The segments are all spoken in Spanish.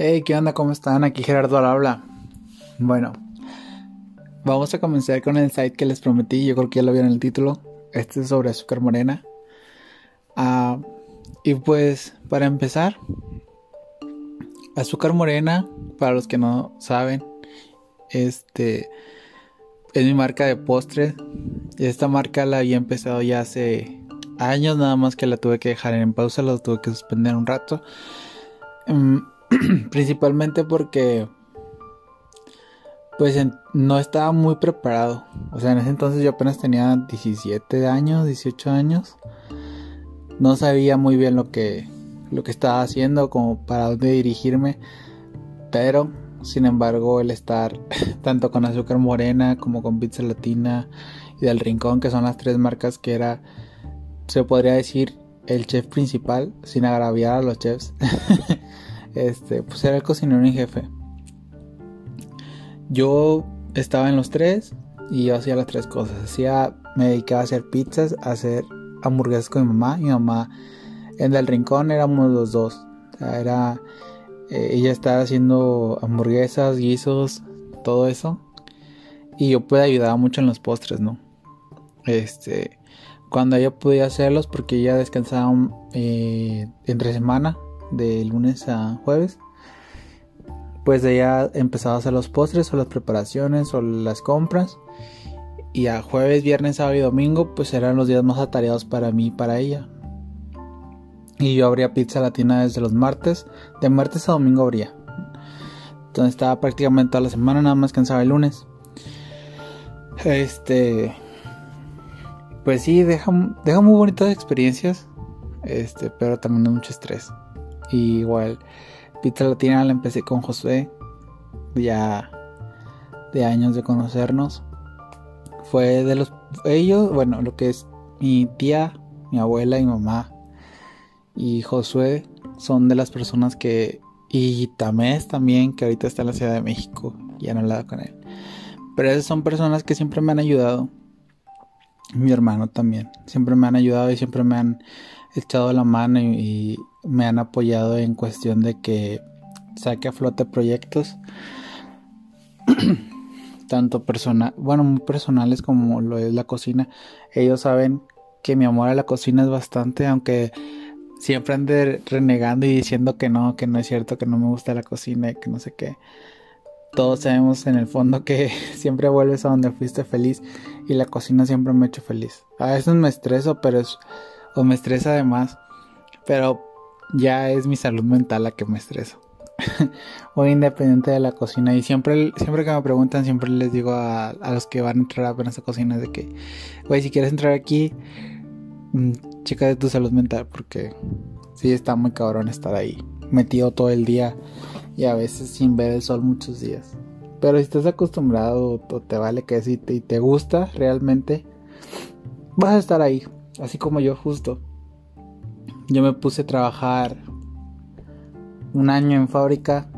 Hey, ¿qué onda? ¿Cómo están? Aquí Gerardo habla. Bueno, vamos a comenzar con el site que les prometí. Yo creo que ya lo vieron en el título. Este es sobre azúcar morena. Ah, y pues, para empezar, azúcar morena, para los que no saben, este es mi marca de postres. Esta marca la había empezado ya hace años, nada más que la tuve que dejar en pausa, la tuve que suspender un rato. Mm, Principalmente porque pues no estaba muy preparado. O sea, en ese entonces yo apenas tenía 17 años, 18 años. No sabía muy bien lo que lo que estaba haciendo, como para dónde dirigirme. Pero, sin embargo, el estar tanto con Azúcar Morena como con Pizza Latina y del Rincón, que son las tres marcas que era, se podría decir, el chef principal, sin agraviar a los chefs. este, pues era el cocinero en jefe. Yo estaba en los tres y yo hacía las tres cosas. Hacía, me dedicaba a hacer pizzas, a hacer hamburguesas con mi mamá. Mi mamá en el rincón éramos los dos. era, eh, ella estaba haciendo hamburguesas, guisos, todo eso. Y yo pude ayudar mucho en los postres, ¿no? Este, cuando ella podía hacerlos, porque ella descansaba eh, entre semana, de lunes a jueves, pues ella empezaba a hacer los postres o las preparaciones o las compras. Y a jueves, viernes, sábado y domingo, pues eran los días más atareados para mí y para ella. Y yo abría pizza latina desde los martes, de martes a domingo abría. Entonces estaba prácticamente toda la semana, nada más cansaba el lunes. Este. Pues sí, deja, muy bonitas experiencias. Este, pero también mucho estrés. Y igual, Pizza Latina la empecé con José, ya de años de conocernos. Fue de los ellos, bueno, lo que es mi tía, mi abuela y mamá y Josué son de las personas que y Tamés también, que ahorita está en la Ciudad de México, ya no hablado con él. Pero esas son personas que siempre me han ayudado. Mi hermano también, siempre me han ayudado y siempre me han echado la mano y, me han apoyado en cuestión de que saque a flote proyectos tanto personal, bueno, muy personales como lo es la cocina. Ellos saben que mi amor a la cocina es bastante, aunque siempre ande renegando y diciendo que no, que no es cierto, que no me gusta la cocina y que no sé qué. Todos sabemos en el fondo que siempre vuelves a donde fuiste feliz y la cocina siempre me ha hecho feliz. A veces me estreso, pero es o me estresa además, pero ya es mi salud mental la que me estreso. Voy independiente de la cocina y siempre, siempre que me preguntan, siempre les digo a, los que van a entrar apenas a cocina de que, güey, si quieres entrar aquí, mm, checa de tu salud mental porque sí está muy cabrón estar ahí, metido todo el día y a veces sin ver el sol muchos días. Pero si estás acostumbrado o te vale que si te, te gusta realmente, vas a estar ahí. Así como yo justo. Yo me puse a trabajar un año en fábrica,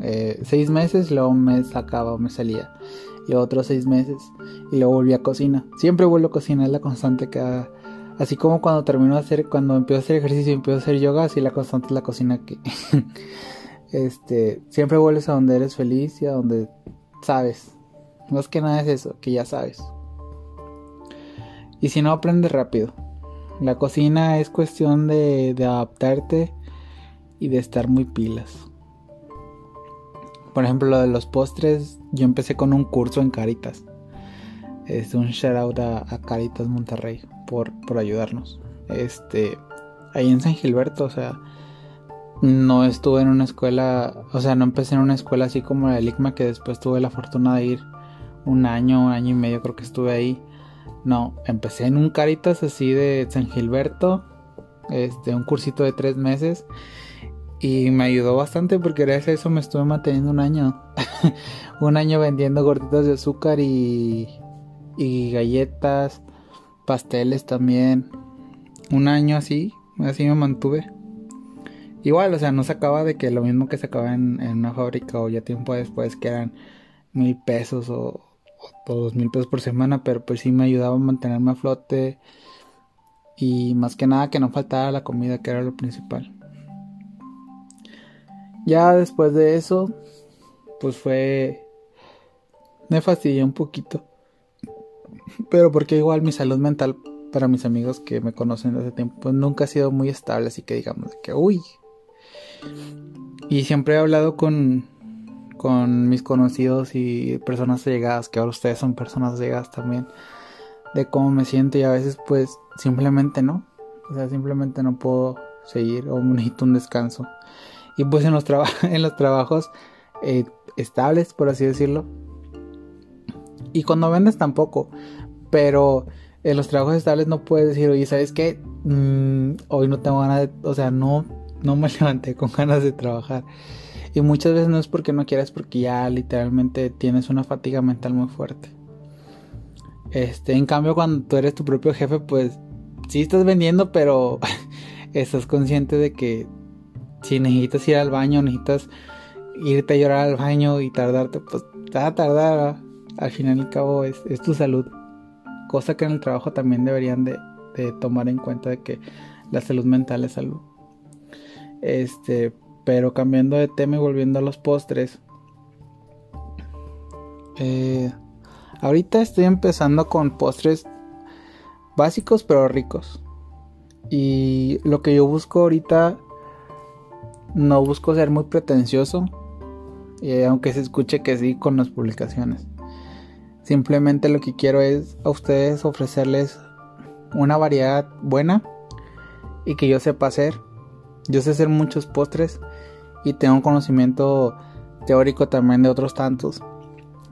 eh, seis meses, luego me sacaba o me salía. Y otros seis meses, y luego volví a cocina. Siempre vuelvo a cocina, es la constante que Así como cuando termino de hacer, cuando empiezo a hacer ejercicio y empiezo a hacer yoga, así la constante es la cocina que... este, siempre vuelves a donde eres feliz y a donde sabes. Es que nada es eso, que ya sabes. Y si no, aprendes rápido. La cocina es cuestión de, adaptarte y de estar muy pilas. Por ejemplo, lo de los postres, yo empecé con un curso en Caritas. Es un shout out a, Caritas Monterrey por, por ayudarnos. Este, ahí en San Gilberto, o sea, no estuve en una escuela, o sea, no empecé en una escuela así como la de Ligma, que después tuve la fortuna de ir un año, un año y medio creo que estuve ahí. No, empecé en un Caritas así de San Gilberto, este, un cursito de tres meses. Y me ayudó bastante porque gracias a eso me estuve manteniendo un año. un año vendiendo gorditas de azúcar y, y galletas, pasteles también. Un año así, así me mantuve. Igual, o sea, no se acaba de que lo mismo que se acaba en, en una fábrica o ya tiempo después que eran mil pesos o, o dos mil pesos por semana, pero pues sí me ayudaba a mantenerme a flote y más que nada que no faltara la comida, que era lo principal. Ya después de eso, pues fue... Me fastidió un poquito. Pero porque igual mi salud mental para mis amigos que me conocen desde tiempo, pues nunca ha sido muy estable, así que digamos que, uy. Y siempre he hablado con, con mis conocidos y personas llegadas, que ahora ustedes son personas llegadas también, de cómo me siento y a veces pues simplemente no. O sea, simplemente no puedo seguir o necesito un descanso. Y pues en los, en los trabajos eh, estables, por así decirlo. Y cuando vendes tampoco. Pero en los trabajos estables no puedes decir, oye, ¿sabes qué? Mm, hoy no tengo ganas de... O sea, no, no me levanté con ganas de trabajar. Y muchas veces no es porque no quieras, porque ya literalmente tienes una fatiga mental muy fuerte. Este, en cambio, cuando tú eres tu propio jefe, pues sí estás vendiendo, pero estás consciente de que si necesitas ir al baño, necesitas irte a llorar al baño y tardarte, pues te va a tardar. Al final y al cabo es, es, tu salud. Cosa que en el trabajo también deberían de, de tomar en cuenta de que la salud mental es salud. Este, pero cambiando de tema y volviendo a los postres. Eh, ahorita estoy empezando con postres básicos pero ricos. Y lo que yo busco ahorita, no busco ser muy pretencioso. Y aunque se escuche que sí con las publicaciones. Simplemente lo que quiero es a ustedes ofrecerles una variedad buena y que yo sepa hacer. Yo sé hacer muchos postres y tengo un conocimiento teórico también de otros tantos.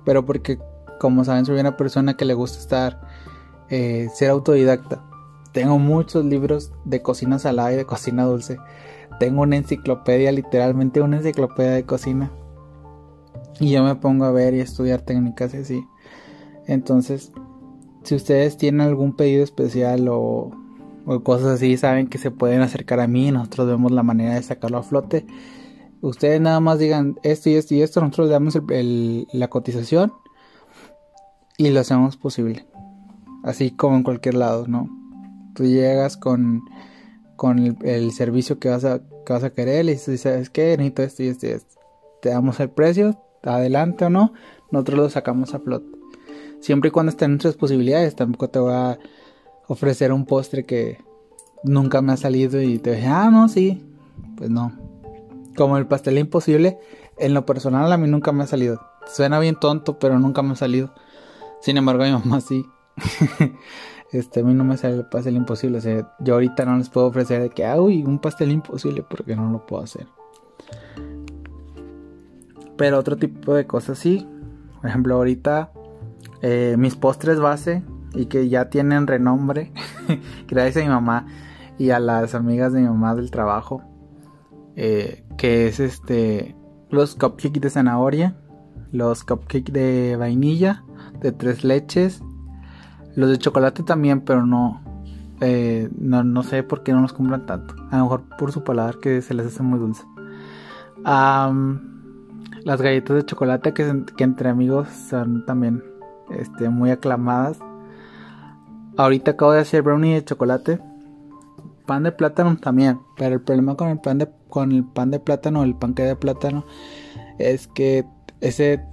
Pero porque, como saben, soy una persona que le gusta estar, eh, ser autodidacta. Tengo muchos libros de cocina salada y de cocina dulce. Tengo una enciclopedia, literalmente una enciclopedia de cocina. Y yo me pongo a ver y estudiar técnicas y así. Entonces, si ustedes tienen algún pedido especial o, o cosas así, saben que se pueden acercar a mí. Nosotros vemos la manera de sacarlo a flote ustedes nada más digan esto y esto y esto, nosotros le damos la cotización y lo hacemos posible. Así como en cualquier lado, ¿no? Tú llegas con, con el, servicio que vas, a, que vas a querer y dices, ¿sabes qué? Necesito esto y esto y esto. Te damos el precio, adelante o no, nosotros lo sacamos a plot. Siempre y cuando estén nuestras posibilidades, tampoco te voy a ofrecer un postre que nunca me ha salido y te dije, ah, no, sí. Pues no, como el pastel imposible, en lo personal a mí nunca me ha salido. Suena bien tonto, pero nunca me ha salido. Sin embargo, a mi mamá sí. este, a mí no me sale el pastel imposible. O sea, yo ahorita no les puedo ofrecer de que, ah, uy, un pastel imposible porque no lo puedo hacer. Pero otro tipo de cosas sí. Por ejemplo, ahorita eh, mis postres base y que ya tienen renombre, gracias a mi mamá y a las amigas de mi mamá del trabajo. Eh, que es este los cupcakes de zanahoria, los cupcakes de vainilla, de tres leches, los de chocolate también, pero no, eh, no, sé por qué no los compran tanto. A lo mejor por su paladar que se les hace muy dulce. las galletas de chocolate que, que, entre amigos son también este, muy aclamadas. Ahorita acabo de hacer brownie de chocolate pan de plátano también, pero el problema con el pan de, con el pan de plátano, el panque de plátano, es que ese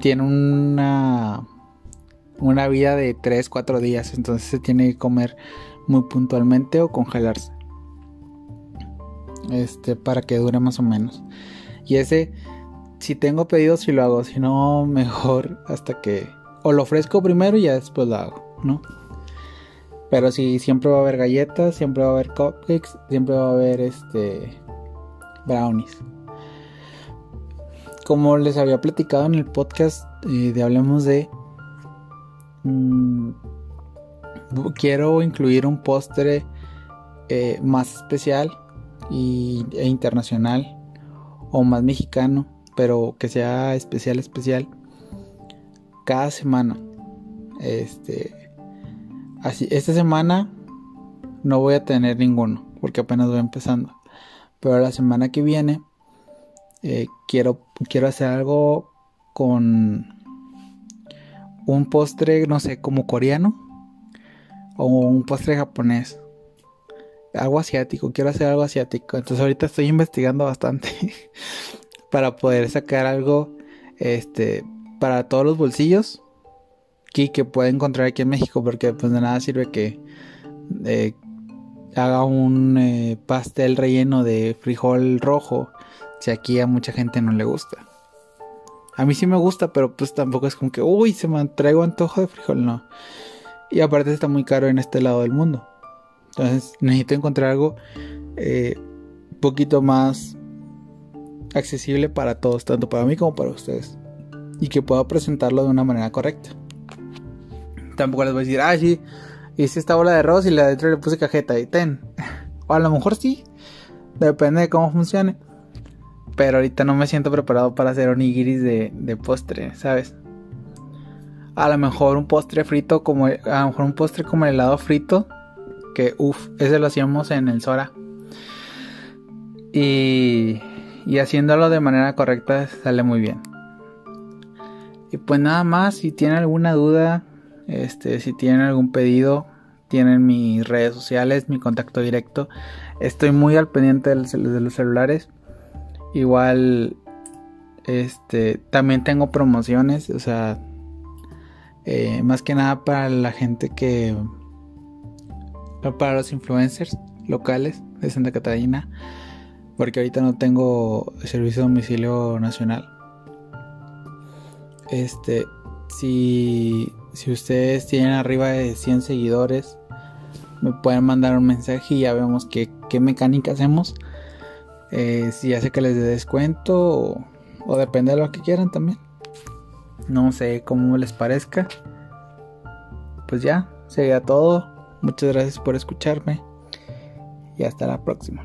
tiene una, una vida de 3-4 días, entonces se tiene que comer muy puntualmente o congelarse. Este, para que dure más o menos. Y ese, si tengo pedidos, si lo hago, si no, mejor hasta que o lo ofrezco primero y ya después lo hago, ¿no? Pero sí, siempre va a haber galletas, siempre va a haber cupcakes, siempre va a haber este brownies. Como les había platicado en el podcast eh, de Hablemos de... Mm, quiero incluir un postre eh, más especial y, e internacional o más mexicano, pero que sea especial, especial cada semana. Este, Esta semana no voy a tener ninguno porque apenas voy empezando. Pero la semana que viene eh, quiero, quiero hacer algo con un postre, no sé, como coreano o un postre japonés. algo asiático, quiero hacer algo asiático. Entonces ahorita estoy investigando bastante para poder sacar algo este para todos los bolsillos que, pueda encontrar aquí en México porque pues de nada sirve que eh, haga un eh, pastel relleno de frijol rojo si aquí a mucha gente no le gusta. A mí sí me gusta, pero pues tampoco es como que, uy, se me traigo antojo de frijol, no. Y aparte está muy caro en este lado del mundo. Entonces necesito encontrar algo un eh, poquito más accesible para todos, tanto para mí como para ustedes. Y que pueda presentarlo de una manera correcta. Tampoco les voy a decir, ah, sí, hice esta bola de arroz y la de dentro le puse cajeta y ten. O a lo mejor sí, depende de cómo funcione. Pero ahorita no me siento preparado para hacer onigiris de, de postre, ¿sabes? A lo mejor un postre frito como a lo mejor un postre como el helado frito que uff, ese lo hacíamos en el Sora. Y, y haciéndolo de manera correcta sale muy bien. Y pues nada más, si tienen alguna duda, este, si tienen algún pedido, tienen mis redes sociales, mi contacto directo. Estoy muy al pendiente de los, celulares. Igual, este, también tengo promociones, o sea, eh, más que nada para la gente que para los influencers locales de Santa Catarina, porque ahorita no tengo servicio de domicilio nacional. Este, si, si ustedes tienen arriba de 100 seguidores, me pueden mandar un mensaje y ya vemos qué, qué mecánica hacemos. Eh, si hace que les dé descuento o, o depende de lo que quieran también. No sé cómo les parezca. Pues ya, sería todo. Muchas gracias por escucharme y hasta la próxima.